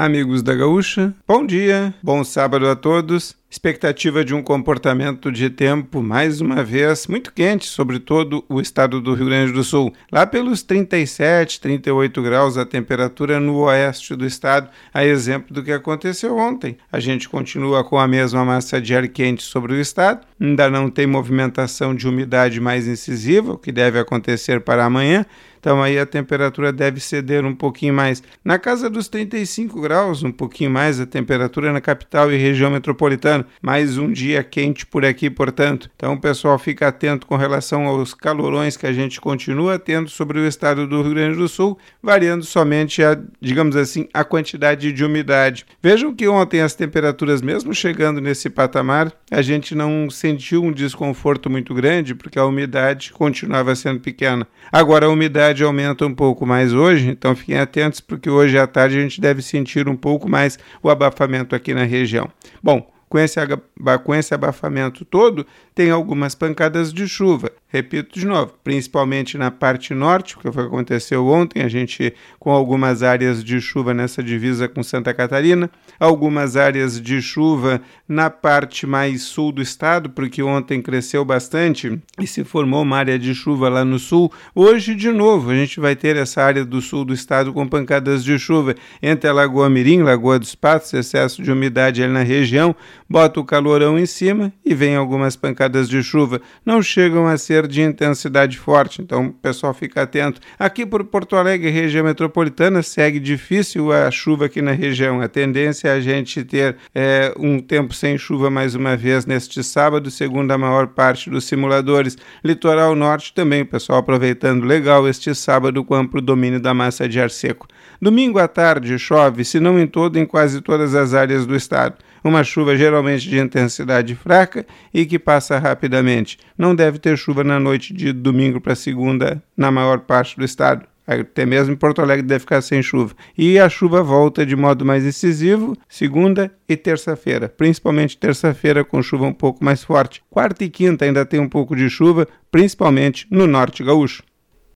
Amigos da Gaúcha, bom dia, bom sábado a todos. Expectativa de um comportamento de tempo, mais uma vez, muito quente sobre todo o estado do Rio Grande do Sul. Lá pelos 37, 38 graus a temperatura no oeste do estado, a exemplo do que aconteceu ontem. A gente continua com a mesma massa de ar quente sobre o estado, ainda não tem movimentação de umidade mais incisiva, o que deve acontecer para amanhã. Então aí a temperatura deve ceder um pouquinho mais. Na casa dos 35 graus, um pouquinho mais a temperatura na capital e região metropolitana. Mais um dia quente por aqui, portanto. Então pessoal fica atento com relação aos calorões que a gente continua tendo sobre o estado do Rio Grande do Sul, variando somente a, digamos assim, a quantidade de umidade. Vejam que ontem as temperaturas, mesmo chegando nesse patamar, a gente não sentiu um desconforto muito grande porque a umidade continuava sendo pequena. Agora a umidade aumenta um pouco mais hoje, então fiquem atentos porque hoje à tarde a gente deve sentir um pouco mais o abafamento aqui na região. Bom, com esse, com esse abafamento todo, tem algumas pancadas de chuva. Repito de novo, principalmente na parte norte, o que aconteceu ontem, a gente com algumas áreas de chuva nessa divisa com Santa Catarina, algumas áreas de chuva na parte mais sul do estado, porque ontem cresceu bastante e se formou uma área de chuva lá no sul. Hoje, de novo, a gente vai ter essa área do sul do estado com pancadas de chuva entre a Lagoa Mirim, Lagoa dos Patos, excesso de umidade ali na região, bota o calorão em cima e vem algumas pancadas de chuva. Não chegam a ser de intensidade forte, então o pessoal fica atento. Aqui por Porto Alegre, região metropolitana, segue difícil a chuva aqui na região. A tendência é a gente ter é, um tempo sem chuva mais uma vez neste sábado, segundo a maior parte dos simuladores. Litoral Norte também, o pessoal aproveitando legal este sábado com amplo domínio da massa de ar seco. Domingo à tarde chove, se não em todo, em quase todas as áreas do estado uma chuva geralmente de intensidade fraca e que passa rapidamente. Não deve ter chuva na noite de domingo para segunda na maior parte do estado. Até mesmo Porto Alegre deve ficar sem chuva. E a chuva volta de modo mais incisivo segunda e terça-feira, principalmente terça-feira com chuva um pouco mais forte. Quarta e quinta ainda tem um pouco de chuva, principalmente no norte gaúcho.